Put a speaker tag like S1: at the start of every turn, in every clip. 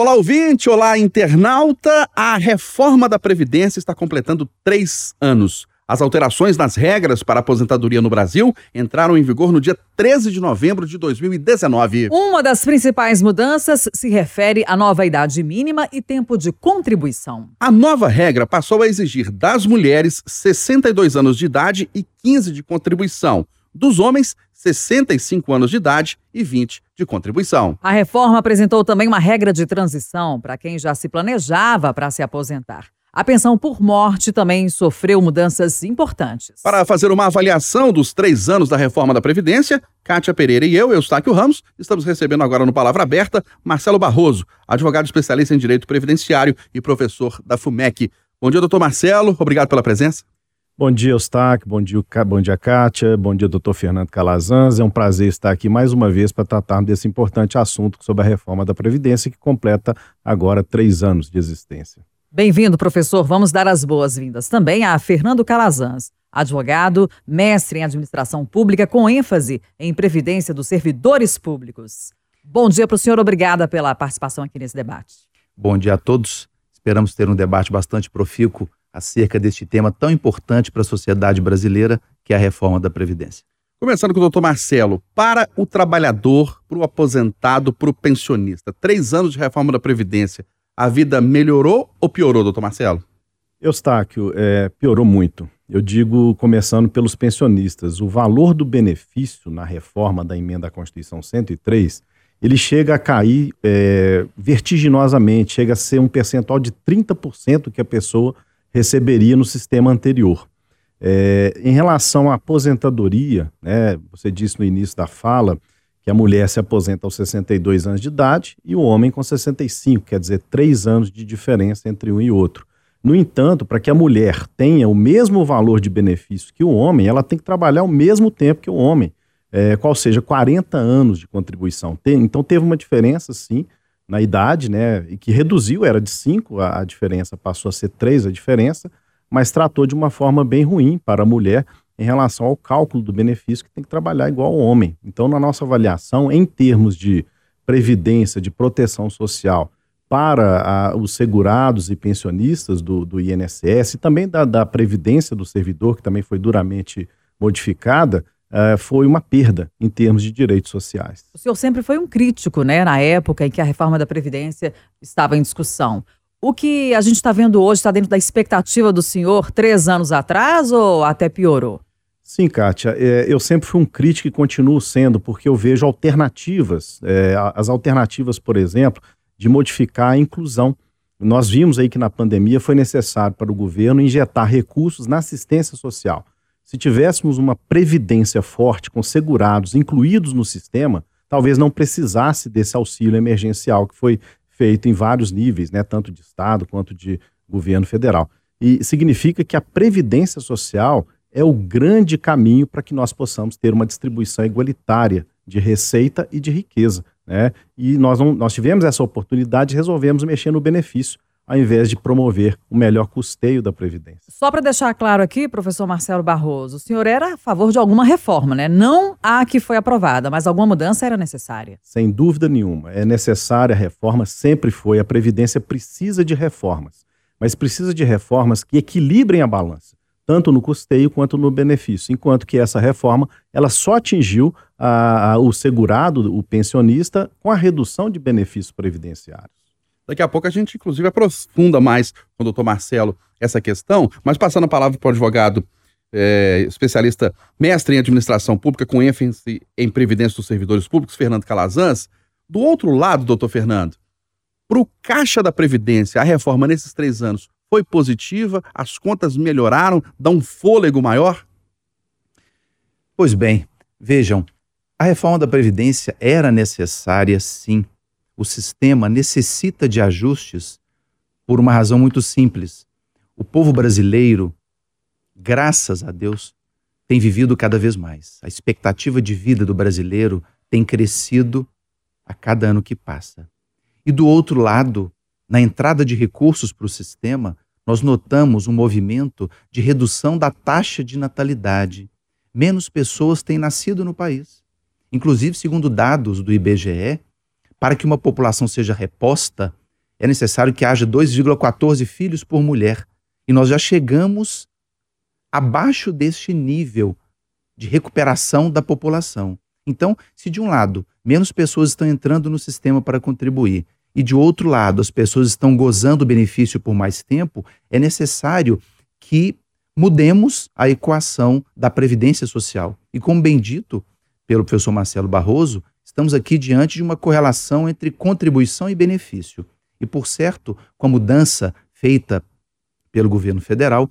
S1: Olá, ouvinte! Olá, internauta! A reforma da Previdência está completando três anos. As alterações nas regras para aposentadoria no Brasil entraram em vigor no dia 13 de novembro de 2019.
S2: Uma das principais mudanças se refere à nova idade mínima e tempo de contribuição.
S1: A nova regra passou a exigir das mulheres 62 anos de idade e 15 de contribuição dos homens, 65 anos de idade e 20 de contribuição.
S2: A reforma apresentou também uma regra de transição para quem já se planejava para se aposentar. A pensão por morte também sofreu mudanças importantes.
S1: Para fazer uma avaliação dos três anos da reforma da Previdência, Kátia Pereira e eu, Eustáquio Ramos, estamos recebendo agora no Palavra Aberta Marcelo Barroso, advogado especialista em Direito Previdenciário e professor da FUMEC. Bom dia, doutor Marcelo. Obrigado pela presença.
S3: Bom dia, Eustáquio. Bom dia, bom dia, Kátia. Bom dia, doutor Fernando Calazans. É um prazer estar aqui mais uma vez para tratar desse importante assunto sobre a reforma da Previdência, que completa agora três anos de existência.
S2: Bem-vindo, professor. Vamos dar as boas-vindas também a Fernando Calazans, advogado, mestre em administração pública, com ênfase em previdência dos servidores públicos. Bom dia para o senhor. Obrigada pela participação aqui nesse debate.
S4: Bom dia a todos. Esperamos ter um debate bastante profícuo acerca deste tema tão importante para a sociedade brasileira, que é a reforma da Previdência.
S1: Começando com o doutor Marcelo, para o trabalhador, para o aposentado, para o pensionista, três anos de reforma da Previdência, a vida melhorou ou piorou, doutor Marcelo?
S3: Eustáquio, é, piorou muito. Eu digo, começando pelos pensionistas, o valor do benefício na reforma da emenda à Constituição 103, ele chega a cair é, vertiginosamente, chega a ser um percentual de 30% que a pessoa receberia no sistema anterior. É, em relação à aposentadoria, né, você disse no início da fala que a mulher se aposenta aos 62 anos de idade e o homem com 65, quer dizer, três anos de diferença entre um e outro. No entanto, para que a mulher tenha o mesmo valor de benefício que o homem, ela tem que trabalhar o mesmo tempo que o homem, é, qual seja 40 anos de contribuição. Tem, então teve uma diferença, sim, na idade, né, e que reduziu, era de 5 a, a diferença, passou a ser 3 a diferença, mas tratou de uma forma bem ruim para a mulher em relação ao cálculo do benefício que tem que trabalhar igual ao homem. Então, na nossa avaliação, em termos de previdência, de proteção social para a, os segurados e pensionistas do, do INSS e também da, da previdência do servidor, que também foi duramente modificada, uh, foi uma perda em termos de direitos sociais.
S2: O senhor sempre foi um crítico, né, na época em que a reforma da Previdência estava em discussão. O que a gente está vendo hoje está dentro da expectativa do senhor três anos atrás ou até piorou?
S3: Sim, Kátia, é, eu sempre fui um crítico e continuo sendo, porque eu vejo alternativas, é, as alternativas, por exemplo, de modificar a inclusão. Nós vimos aí que na pandemia foi necessário para o governo injetar recursos na assistência social. Se tivéssemos uma previdência forte com segurados incluídos no sistema, talvez não precisasse desse auxílio emergencial que foi feito em vários níveis, né, tanto de Estado quanto de governo federal. E significa que a previdência social é o grande caminho para que nós possamos ter uma distribuição igualitária de receita e de riqueza. Né? E nós, não, nós tivemos essa oportunidade e resolvemos mexer no benefício ao invés de promover o melhor custeio da Previdência.
S2: Só para deixar claro aqui, professor Marcelo Barroso, o senhor era a favor de alguma reforma, né? Não a que foi aprovada, mas alguma mudança era necessária.
S3: Sem dúvida nenhuma. É necessária a reforma, sempre foi. A Previdência precisa de reformas, mas precisa de reformas que equilibrem a balança tanto no custeio quanto no benefício, enquanto que essa reforma ela só atingiu a, a, o segurado, o pensionista, com a redução de benefícios previdenciários.
S1: Daqui a pouco a gente, inclusive, aprofunda mais com o doutor Marcelo essa questão, mas passando a palavra para o advogado é, especialista, mestre em administração pública, com ênfase em previdência dos servidores públicos, Fernando Calazans. Do outro lado, doutor Fernando, para o Caixa da Previdência, a reforma nesses três anos foi positiva? As contas melhoraram? Dá um fôlego maior?
S4: Pois bem, vejam, a reforma da Previdência era necessária, sim o sistema necessita de ajustes por uma razão muito simples. O povo brasileiro, graças a Deus, tem vivido cada vez mais. A expectativa de vida do brasileiro tem crescido a cada ano que passa. E do outro lado, na entrada de recursos para o sistema, nós notamos um movimento de redução da taxa de natalidade. Menos pessoas têm nascido no país. Inclusive, segundo dados do IBGE, para que uma população seja reposta, é necessário que haja 2,14 filhos por mulher. E nós já chegamos abaixo deste nível de recuperação da população. Então, se de um lado menos pessoas estão entrando no sistema para contribuir e de outro lado as pessoas estão gozando o benefício por mais tempo, é necessário que mudemos a equação da previdência social. E como bem dito pelo professor Marcelo Barroso, estamos aqui diante de uma correlação entre contribuição e benefício. E por certo, com a mudança feita pelo governo federal,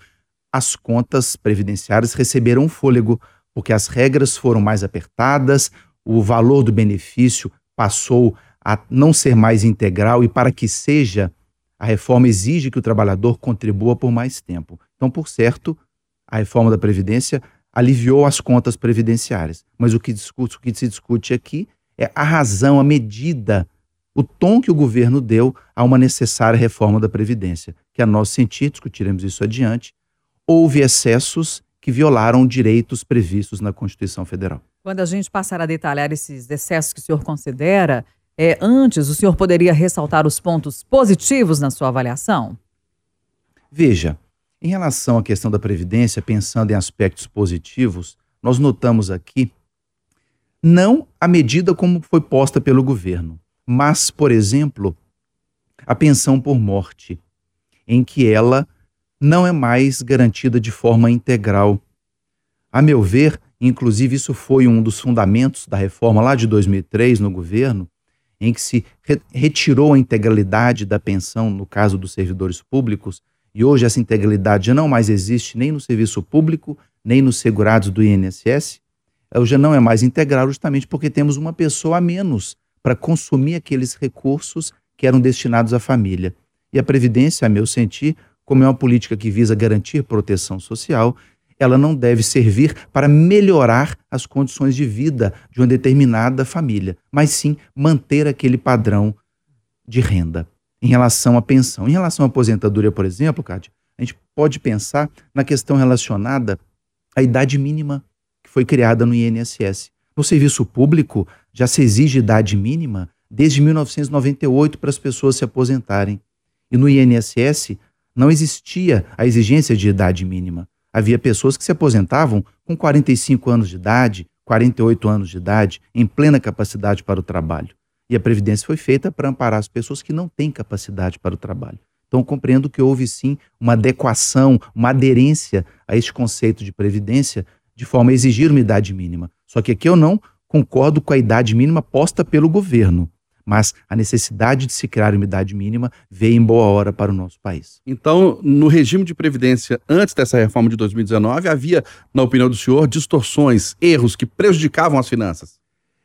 S4: as contas previdenciárias receberam fôlego, porque as regras foram mais apertadas, o valor do benefício passou a não ser mais integral e para que seja, a reforma exige que o trabalhador contribua por mais tempo. Então, por certo, a reforma da Previdência aliviou as contas previdenciárias. Mas o que, discute, o que se discute aqui a razão, a medida, o tom que o governo deu a uma necessária reforma da Previdência, que a nós sentir, discutiremos isso adiante, houve excessos que violaram direitos previstos na Constituição Federal.
S2: Quando a gente passar a detalhar esses excessos que o senhor considera, é, antes o senhor poderia ressaltar os pontos positivos na sua avaliação?
S4: Veja, em relação à questão da Previdência, pensando em aspectos positivos, nós notamos aqui não a medida como foi posta pelo governo, mas, por exemplo, a pensão por morte, em que ela não é mais garantida de forma integral. A meu ver, inclusive isso foi um dos fundamentos da reforma lá de 2003 no governo, em que se re retirou a integralidade da pensão no caso dos servidores públicos, e hoje essa integralidade não mais existe nem no serviço público, nem nos segurados do INSS, já não é mais integral justamente porque temos uma pessoa a menos para consumir aqueles recursos que eram destinados à família. E a Previdência, a meu sentir, como é uma política que visa garantir proteção social, ela não deve servir para melhorar as condições de vida de uma determinada família, mas sim manter aquele padrão de renda. Em relação à pensão. Em relação à aposentadoria, por exemplo, Cátia, a gente pode pensar na questão relacionada à idade mínima que foi criada no INSS. No serviço público, já se exige idade mínima desde 1998 para as pessoas se aposentarem. E no INSS, não existia a exigência de idade mínima. Havia pessoas que se aposentavam com 45 anos de idade, 48 anos de idade, em plena capacidade para o trabalho. E a Previdência foi feita para amparar as pessoas que não têm capacidade para o trabalho. Então, compreendo que houve sim uma adequação, uma aderência a este conceito de Previdência, de forma a exigir uma idade mínima. Só que aqui eu não concordo com a idade mínima posta pelo governo mas a necessidade de se criar uma idade mínima veio em boa hora para o nosso país.
S1: Então, no regime de previdência antes dessa reforma de 2019, havia, na opinião do senhor, distorções, erros que prejudicavam as finanças?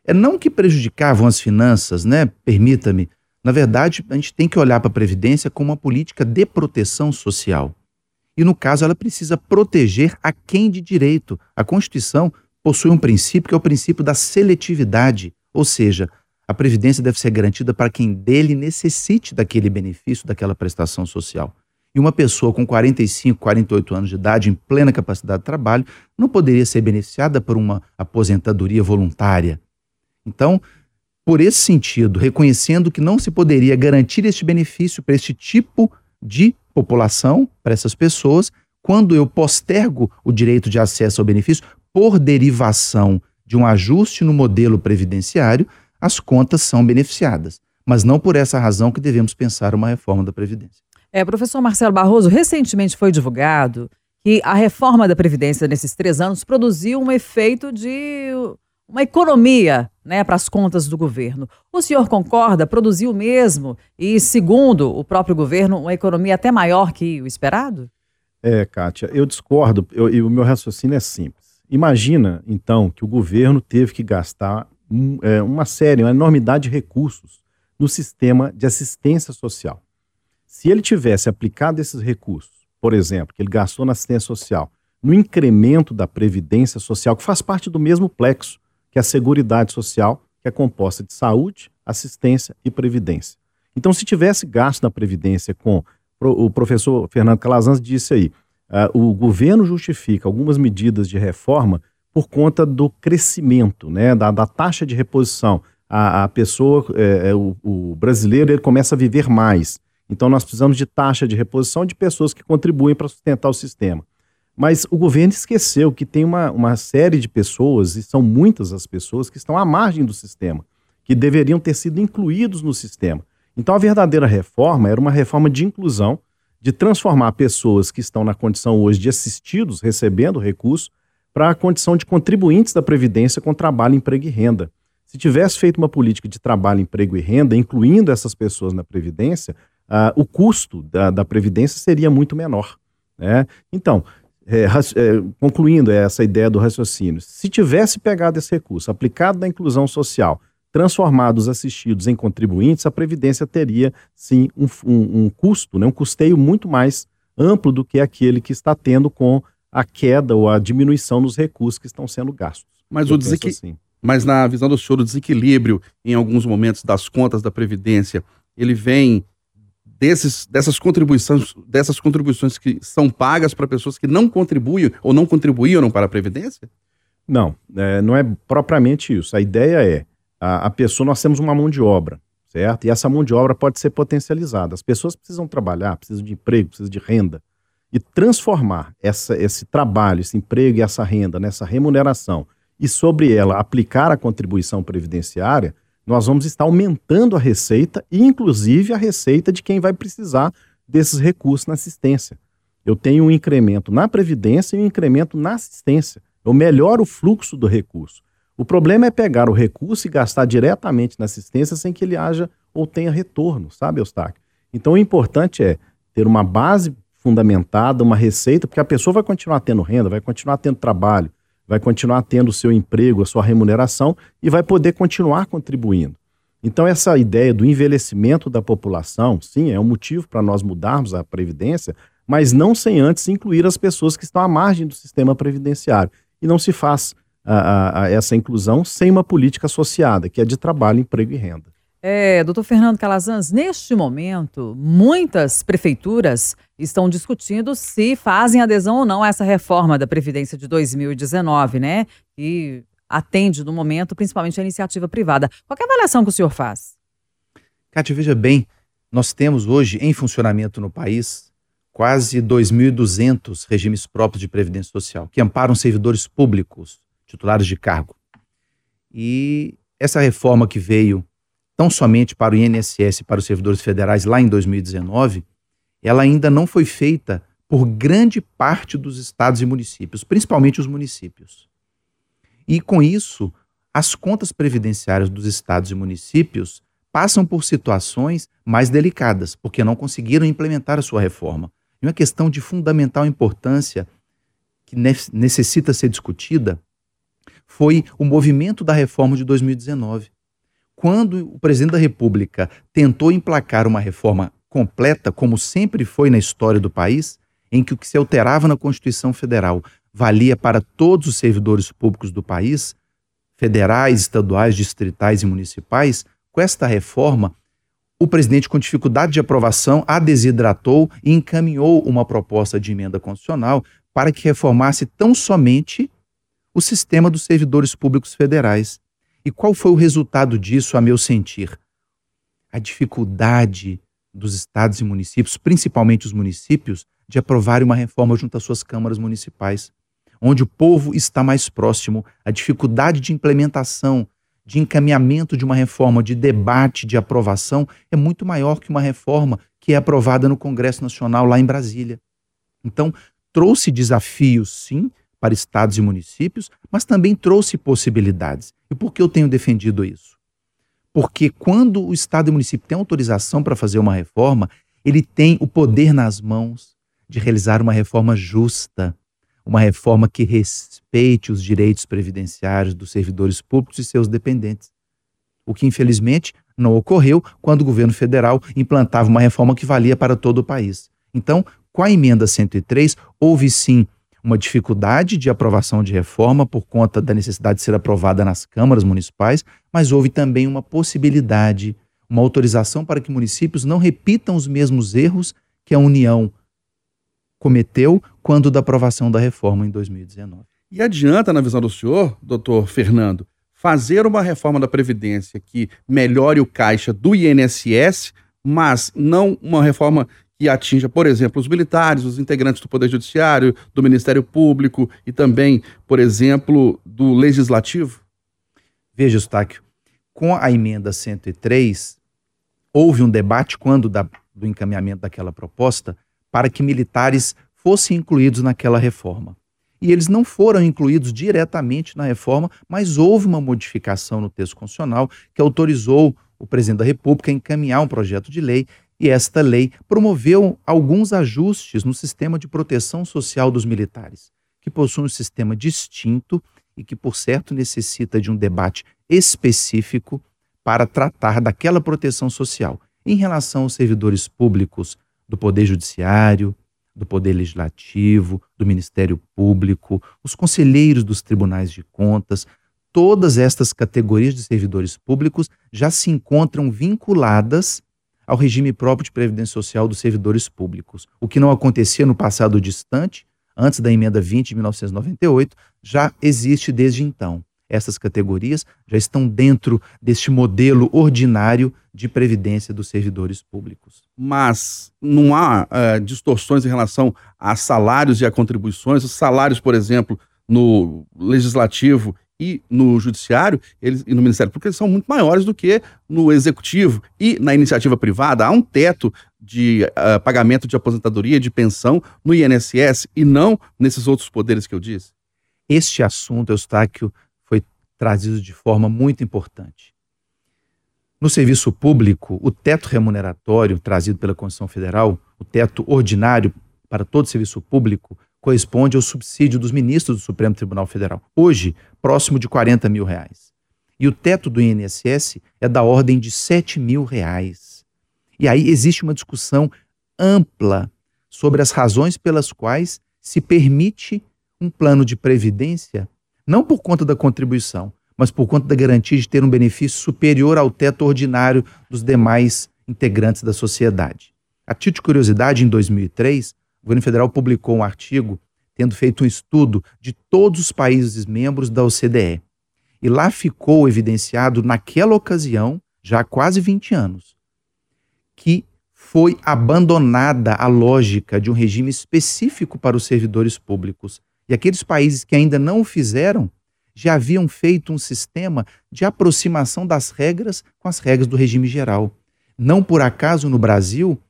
S4: É não que prejudicavam as finanças, né? Permita-me. Na verdade, a gente tem que olhar para a previdência como uma política de proteção social. E no caso, ela precisa proteger a quem de direito. A Constituição possui um princípio que é o princípio da seletividade, ou seja, a previdência deve ser garantida para quem dele necessite daquele benefício, daquela prestação social. E uma pessoa com 45, 48 anos de idade, em plena capacidade de trabalho, não poderia ser beneficiada por uma aposentadoria voluntária. Então, por esse sentido, reconhecendo que não se poderia garantir este benefício para este tipo de população, para essas pessoas, quando eu postergo o direito de acesso ao benefício por derivação de um ajuste no modelo previdenciário, as contas são beneficiadas. Mas não por essa razão que devemos pensar uma reforma da Previdência.
S2: É, professor Marcelo Barroso, recentemente foi divulgado que a reforma da Previdência nesses três anos produziu um efeito de uma economia né, para as contas do governo. O senhor concorda? Produziu mesmo? E, segundo o próprio governo, uma economia até maior que o esperado?
S3: É, Kátia, eu discordo e o meu raciocínio é simples. Imagina, então, que o governo teve que gastar um, é, uma série, uma enormidade de recursos no sistema de assistência social. Se ele tivesse aplicado esses recursos, por exemplo, que ele gastou na assistência social, no incremento da previdência social, que faz parte do mesmo plexo que a Seguridade Social, que é composta de saúde, assistência e previdência. Então, se tivesse gasto na previdência com o professor Fernando Calazans disse aí, uh, o governo justifica algumas medidas de reforma por conta do crescimento, né, da, da taxa de reposição. A, a pessoa, é, é, o, o, brasileiro, ele começa a viver mais. Então nós precisamos de taxa de reposição de pessoas que contribuem para sustentar o sistema. Mas o governo esqueceu que tem uma, uma série de pessoas, e são muitas as pessoas, que estão à margem do sistema, que deveriam ter sido incluídos no sistema. Então a verdadeira reforma era uma reforma de inclusão, de transformar pessoas que estão na condição hoje de assistidos, recebendo recurso, para a condição de contribuintes da Previdência com trabalho, emprego e renda. Se tivesse feito uma política de trabalho, emprego e renda, incluindo essas pessoas na Previdência, uh, o custo da, da, Previdência seria muito menor. Né? Então, é, é, concluindo essa ideia do raciocínio, se tivesse pegado esse recurso, aplicado na inclusão social, transformado os assistidos em contribuintes, a Previdência teria, sim, um, um, um custo, né, um custeio muito mais amplo do que aquele que está tendo com a queda ou a diminuição nos recursos que estão sendo gastos.
S1: Mas, o. Assim. Mas na visão do senhor, o desequilíbrio em alguns momentos das contas da Previdência, ele vem desses, dessas contribuições, dessas contribuições que são pagas para pessoas que não contribuem ou não contribuíram para a Previdência?
S3: Não, é, não é propriamente isso. A ideia é, a, a pessoa, nós temos uma mão de obra, certo? E essa mão de obra pode ser potencializada. As pessoas precisam trabalhar, precisam de emprego, precisam de renda e transformar essa, esse trabalho, esse emprego e essa renda nessa remuneração e sobre ela aplicar a contribuição previdenciária, nós vamos estar aumentando a receita e inclusive a receita de quem vai precisar desses recursos na assistência. Eu tenho um incremento na previdência e um incremento na assistência. Eu melhoro o fluxo do recurso. O problema é pegar o recurso e gastar diretamente na assistência sem que ele haja ou tenha retorno, sabe, Eustáquio? Então o importante é ter uma base fundamentada, uma receita, porque a pessoa vai continuar tendo renda, vai continuar tendo trabalho, vai continuar tendo o seu emprego, a sua remuneração e vai poder continuar contribuindo. Então, essa ideia do envelhecimento da população, sim, é um motivo para nós mudarmos a Previdência, mas não sem antes incluir as pessoas que estão à margem do sistema previdenciário. E não se faz a, a, a essa inclusão sem uma política associada, que é de trabalho, emprego e renda.
S2: É, doutor Fernando Calazans, neste momento, muitas prefeituras estão discutindo se fazem adesão ou não a essa reforma da Previdência de 2019, né? E atende, no momento, principalmente a iniciativa privada. Qual é a avaliação que o senhor faz?
S4: Cátia, veja bem, nós temos hoje em funcionamento no país quase 2.200 regimes próprios de previdência social, que amparam servidores públicos, titulares de cargo. E essa reforma que veio tão somente para o INSS e para os servidores federais lá em 2019, ela ainda não foi feita por grande parte dos estados e municípios, principalmente os municípios. E com isso, as contas previdenciárias dos estados e municípios passam por situações mais delicadas, porque não conseguiram implementar a sua reforma. E uma questão de fundamental importância que necessita ser discutida foi o movimento da reforma de 2019 quando o presidente da República tentou emplacar uma reforma completa, como sempre foi na história do país, em que o que se alterava na Constituição Federal valia para todos os servidores públicos do país, federais, estaduais, distritais e municipais, com esta reforma, o presidente, com dificuldade de aprovação, a desidratou e encaminhou uma proposta de emenda constitucional para que reformasse tão somente o sistema dos servidores públicos federais. E qual foi o resultado disso, a meu sentir? A dificuldade dos estados e municípios, principalmente os municípios, de aprovarem uma reforma junto às suas câmaras municipais, onde o povo está mais próximo, a dificuldade de implementação, de encaminhamento de uma reforma, de debate, de aprovação, é muito maior que uma reforma que é aprovada no Congresso Nacional lá em Brasília. Então, trouxe desafios, sim, para estados e municípios, mas também trouxe possibilidades. E por que eu tenho defendido isso? Porque quando o estado e município têm autorização para fazer uma reforma, ele tem o poder nas mãos de realizar uma reforma justa, uma reforma que respeite os direitos previdenciários dos servidores públicos e seus dependentes. O que, infelizmente, não ocorreu quando o governo federal implantava uma reforma que valia para todo o país. Então, com a emenda 103, houve sim uma dificuldade de aprovação de reforma por conta da necessidade de ser aprovada nas câmaras municipais, mas houve também uma possibilidade, uma autorização para que municípios não repitam os mesmos erros que a União cometeu quando da aprovação da reforma em 2019.
S1: E adianta, na visão do senhor, doutor Fernando, fazer uma reforma da Previdência que melhore o caixa do INSS mas não uma reforma que atinja, por exemplo, os militares, os integrantes do Poder Judiciário, do Ministério Público e também, por exemplo, do Legislativo?
S4: Veja, Eustáquio, com a emenda 103, houve um debate quando da, do encaminhamento daquela proposta para que militares fossem incluídos naquela reforma. E eles não foram incluídos diretamente na reforma, mas houve uma modificação no texto constitucional que autorizou o presidente da República a encaminhar um projeto de lei e esta lei promoveu alguns ajustes no sistema de proteção social dos militares, que possui um sistema distinto e que, por certo, necessita de um debate específico para tratar daquela proteção social em relação aos servidores públicos do Poder Judiciário, do Poder Legislativo, do Ministério Público, os conselheiros dos tribunais de contas, todas estas categorias de servidores públicos já se encontram vinculadas ao regime próprio de previdência social dos servidores públicos, o que não acontecia no passado distante, antes da emenda 20 de 1998, já existe desde então. Essas categorias já estão dentro deste modelo ordinário de previdência dos servidores públicos.
S1: Mas não há uh, distorções em relação a salários e a contribuições. Os salários, por exemplo, no legislativo e no judiciário eles, e no Ministério Público eles são muito maiores do que no executivo e na iniciativa privada há um teto de uh, pagamento de aposentadoria de pensão no INSS e não nesses outros poderes que eu disse.
S4: Este assunto, Eustáquio, foi trazido de forma muito importante. No serviço público, o teto remuneratório trazido pela Constituição Federal, o teto ordinário para todo serviço público, corresponde ao subsídio dos ministros do Supremo Tribunal Federal, hoje próximo de 40 mil reais. E o teto do INSS é da ordem de 7 mil reais. E aí existe uma discussão ampla sobre as razões pelas quais se permite um plano de previdência, não por conta da contribuição, mas por conta da garantia de ter um benefício superior ao teto ordinário dos demais integrantes da sociedade. A título de curiosidade, em 2003, o governo federal publicou um artigo tendo feito um estudo de todos os países membros da OCDE. E lá ficou evidenciado, naquela ocasião, já há quase 20 anos, que foi abandonada a lógica de um regime específico para os servidores públicos. E aqueles países que ainda não o fizeram já haviam feito um sistema de aproximação das regras com as regras do regime geral. Não por acaso no Brasil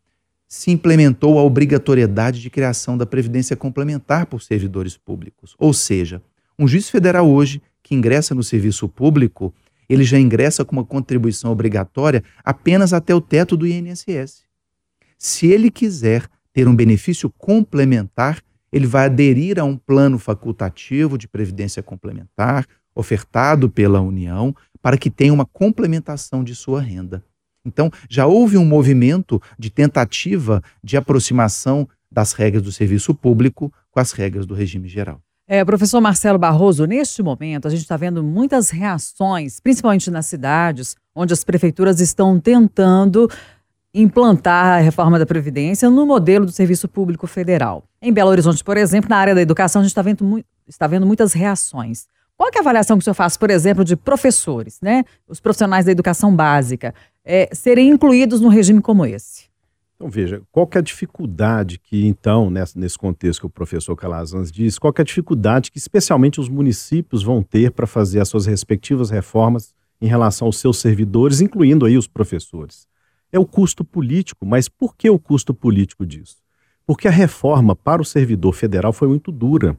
S4: se implementou a obrigatoriedade de criação da previdência complementar por servidores públicos. Ou seja, um juiz federal hoje que ingressa no serviço público, ele já ingressa com uma contribuição obrigatória apenas até o teto do INSS. Se ele quiser ter um benefício complementar, ele vai aderir a um plano facultativo de previdência complementar ofertado pela União para que tenha uma complementação de sua renda. Então, já houve um movimento de tentativa de aproximação das regras do serviço público com as regras do regime geral.
S2: É, professor Marcelo Barroso, neste momento a gente está vendo muitas reações, principalmente nas cidades, onde as prefeituras estão tentando implantar a reforma da Previdência no modelo do Serviço Público Federal. Em Belo Horizonte, por exemplo, na área da educação, a gente está vendo, está vendo muitas reações. Qual é a avaliação que o senhor faz, por exemplo, de professores, né? Os profissionais da educação básica é, serem incluídos num regime como esse?
S3: Então, veja, qual que é a dificuldade que, então, nessa, nesse contexto que o professor Calazans diz, qual que é a dificuldade que especialmente os municípios vão ter para fazer as suas respectivas reformas em relação aos seus servidores, incluindo aí os professores? É o custo político, mas por que o custo político disso? Porque a reforma para o servidor federal foi muito dura.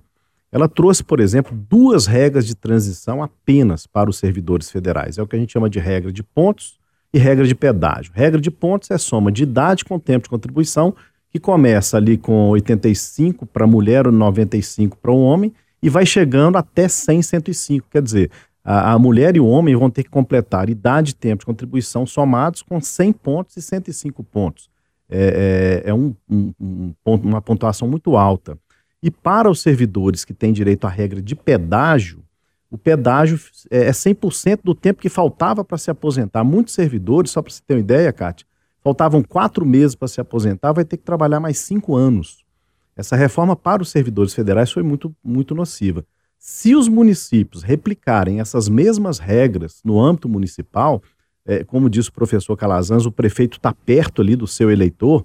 S3: Ela trouxe, por exemplo, duas regras de transição apenas para os servidores federais. É o que a gente chama de regra de pontos e regra de pedágio. Regra de pontos é soma de idade com tempo de contribuição, que começa ali com 85 para mulher ou 95 para o homem e vai chegando até 100, 105. Quer dizer, a, a, mulher e o homem vão ter que completar idade e tempo de contribuição somados com 100 pontos e 105 pontos. É, é, é um, um, um ponto, uma pontuação muito alta. E para os servidores que têm direito à regra de pedágio, o pedágio é 100% é do tempo que faltava para se aposentar. Muitos servidores, só para você ter uma ideia, Kátia, faltavam quatro meses para se aposentar, vai ter que trabalhar mais cinco anos. Essa reforma para os servidores federais foi muito, muito nociva. Se os municípios replicarem essas mesmas regras no âmbito municipal, é, como disse o professor Calazans, o prefeito está perto ali do seu eleitor,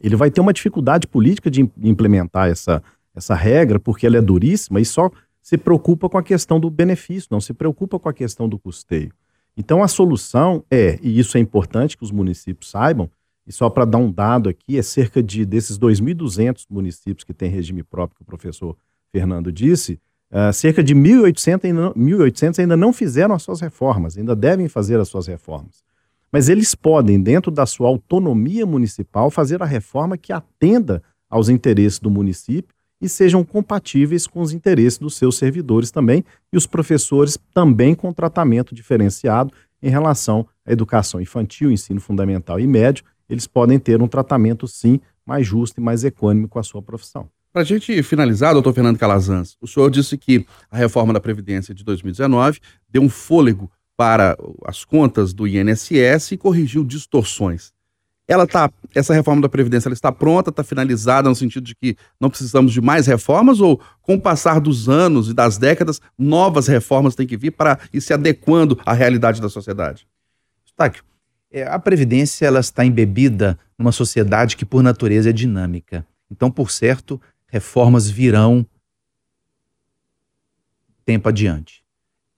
S3: ele vai ter uma dificuldade política de implementar essa, essa regra, porque ela é duríssima e só se preocupa com a questão do benefício, não se preocupa com a questão do custeio. Então a solução é, e isso é importante que os municípios saibam, e só para dar um dado aqui, é cerca de desses 2.200 municípios que têm regime próprio, que o professor Fernando disse, uh, cerca de 1.800 ainda, 1.800 ainda não fizeram as suas reformas, ainda devem fazer as suas reformas. Mas eles podem, dentro da sua autonomia municipal, fazer a reforma que atenda aos interesses do município e sejam compatíveis com os interesses dos seus servidores também e os professores também com tratamento diferenciado em relação à educação infantil, ensino fundamental e médio, eles podem ter um tratamento sim mais justo e mais econômico com a sua profissão.
S1: Para a gente finalizar, doutor Fernando Calazans, o senhor disse que a reforma da Previdência de 2019 deu um fôlego para as contas do INSS e corrigiu distorções. Ela tá, essa reforma da Previdência ela está pronta, está finalizada, no sentido de que não precisamos de mais reformas, ou com o passar dos anos e das décadas, novas reformas têm que vir para ir se adequando à realidade da sociedade?
S4: Estáquio, é, a Previdência ela está embebida numa sociedade que, por natureza, é dinâmica. Então, por certo, reformas virão tempo adiante.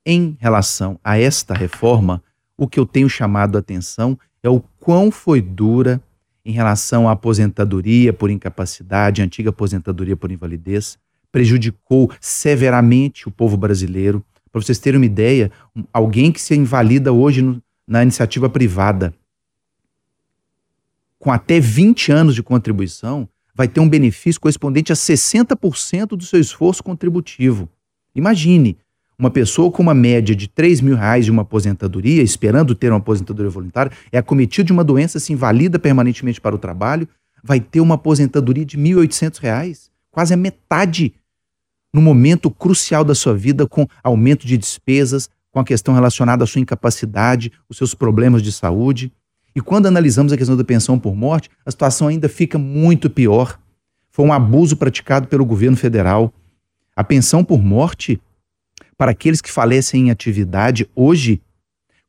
S4: Em relação a esta reforma, o que eu tenho chamado a atenção é o quão foi dura em relação à aposentadoria por incapacidade, antiga aposentadoria por invalidez, prejudicou severamente o povo brasileiro. Para vocês terem uma ideia, alguém que se invalida hoje no, na iniciativa privada, com até 20 anos de contribuição, vai ter um benefício correspondente a 60% do seu esforço contributivo. Imagine, uma pessoa com uma média de 3 mil reais de uma aposentadoria, esperando ter uma aposentadoria voluntária, é acometido de uma doença, se invalida permanentemente para o trabalho, vai ter uma aposentadoria de 1.800 reais, quase a metade, no momento crucial da sua vida, com aumento de despesas, com a questão relacionada à sua incapacidade, os seus problemas de saúde. E quando analisamos a questão da pensão por morte, a situação ainda fica muito pior. Foi um abuso praticado pelo governo federal. A pensão por morte para aqueles que falecem em atividade hoje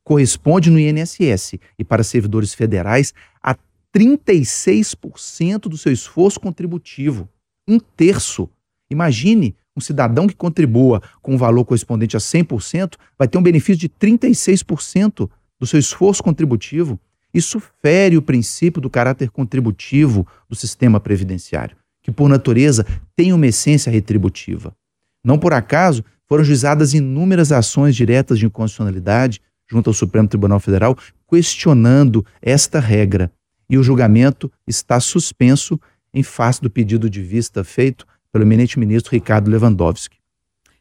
S4: corresponde no INSS e para servidores federais a 36% do seu esforço contributivo. Um terço. Imagine um cidadão que contribua com um valor correspondente a 100% vai ter um benefício de 36% do seu esforço contributivo. Isso fere o princípio do caráter contributivo do sistema previdenciário, que por natureza tem uma essência retributiva. Não por acaso, foram juizadas inúmeras ações diretas de inconstitucionalidade junto ao Supremo Tribunal Federal questionando esta regra. E o julgamento está suspenso em face do pedido de vista feito pelo eminente ministro Ricardo Lewandowski.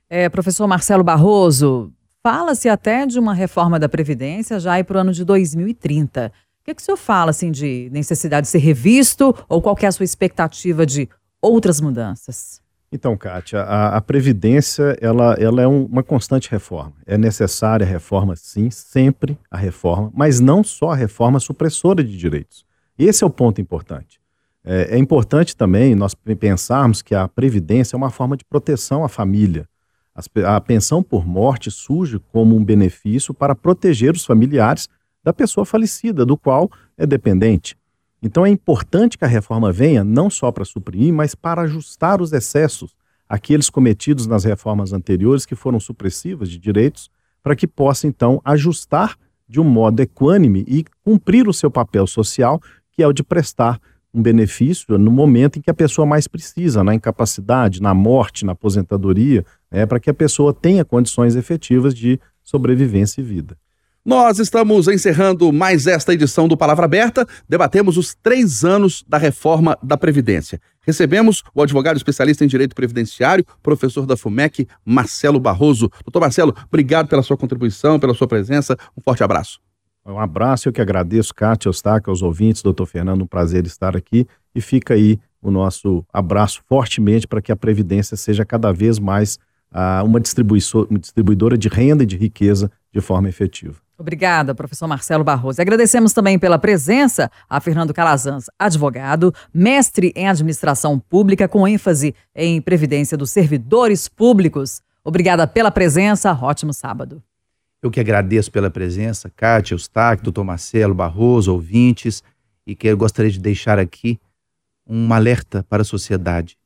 S2: É, professor Marcelo Barroso, fala-se até de uma reforma da Previdência já para o ano de 2030. O que, que o senhor fala assim, de necessidade de ser revisto ou qual é a sua expectativa de outras mudanças?
S3: Então, Kátia, a, a Previdência ela, ela é um, uma constante reforma. É necessária a reforma, sim, sempre a reforma, mas não só a reforma supressora de direitos. Esse é o ponto importante. É, é importante também nós pensarmos que a Previdência é uma forma de proteção à família. As, a pensão por morte surge como um benefício para proteger os familiares da pessoa falecida, do qual é dependente. Então é importante que a reforma venha não só para suprimir, mas para ajustar os excessos, aqueles cometidos nas reformas anteriores que foram supressivas de direitos, para que possa então ajustar de um modo equânime e cumprir o seu papel social, que é o de prestar um benefício no momento em que a pessoa mais precisa, na incapacidade, na morte, na aposentadoria, né, para que a pessoa tenha condições efetivas de sobrevivência e vida.
S1: Nós estamos encerrando mais esta edição do Palavra Aberta. Debatemos os três anos da reforma da Previdência. Recebemos o advogado especialista em direito previdenciário, professor da FUMEC, Marcelo Barroso. Doutor Marcelo, obrigado pela sua contribuição, pela sua presença. Um forte abraço.
S3: Um abraço, eu que agradeço, Cátia, Eustáquio, aos ouvintes, doutor Fernando, um prazer estar aqui. E fica aí o nosso abraço fortemente para que a Previdência seja cada vez mais uh, uma, uma distribuidora de renda e de riqueza de forma efetiva.
S2: Obrigada, professor Marcelo Barroso. Agradecemos também pela presença a Fernando Calazans, advogado, mestre em administração pública com ênfase em previdência dos servidores públicos. Obrigada pela presença. Ótimo sábado.
S4: Eu que agradeço pela presença, Kátia, Eustáquio, doutor Marcelo, Barroso, ouvintes, e que eu gostaria de deixar aqui um alerta para a sociedade.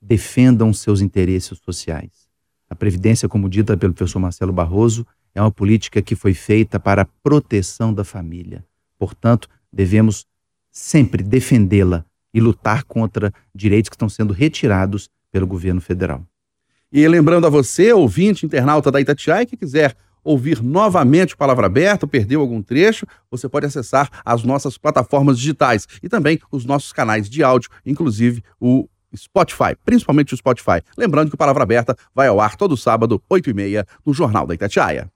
S4: Defendam seus interesses sociais. A Previdência, como dita pelo professor Marcelo Barroso, é uma política que foi feita para a proteção da família. Portanto, devemos sempre defendê-la e lutar contra direitos que estão sendo retirados pelo governo federal.
S1: E lembrando a você, ouvinte, internauta da Itatiaia, que quiser ouvir novamente Palavra Aberta, perdeu algum trecho, você pode acessar as nossas plataformas digitais e também os nossos canais de áudio, inclusive o Spotify, principalmente o Spotify. Lembrando que o Palavra Aberta vai ao ar todo sábado, 8h30, no Jornal da Itatiaia.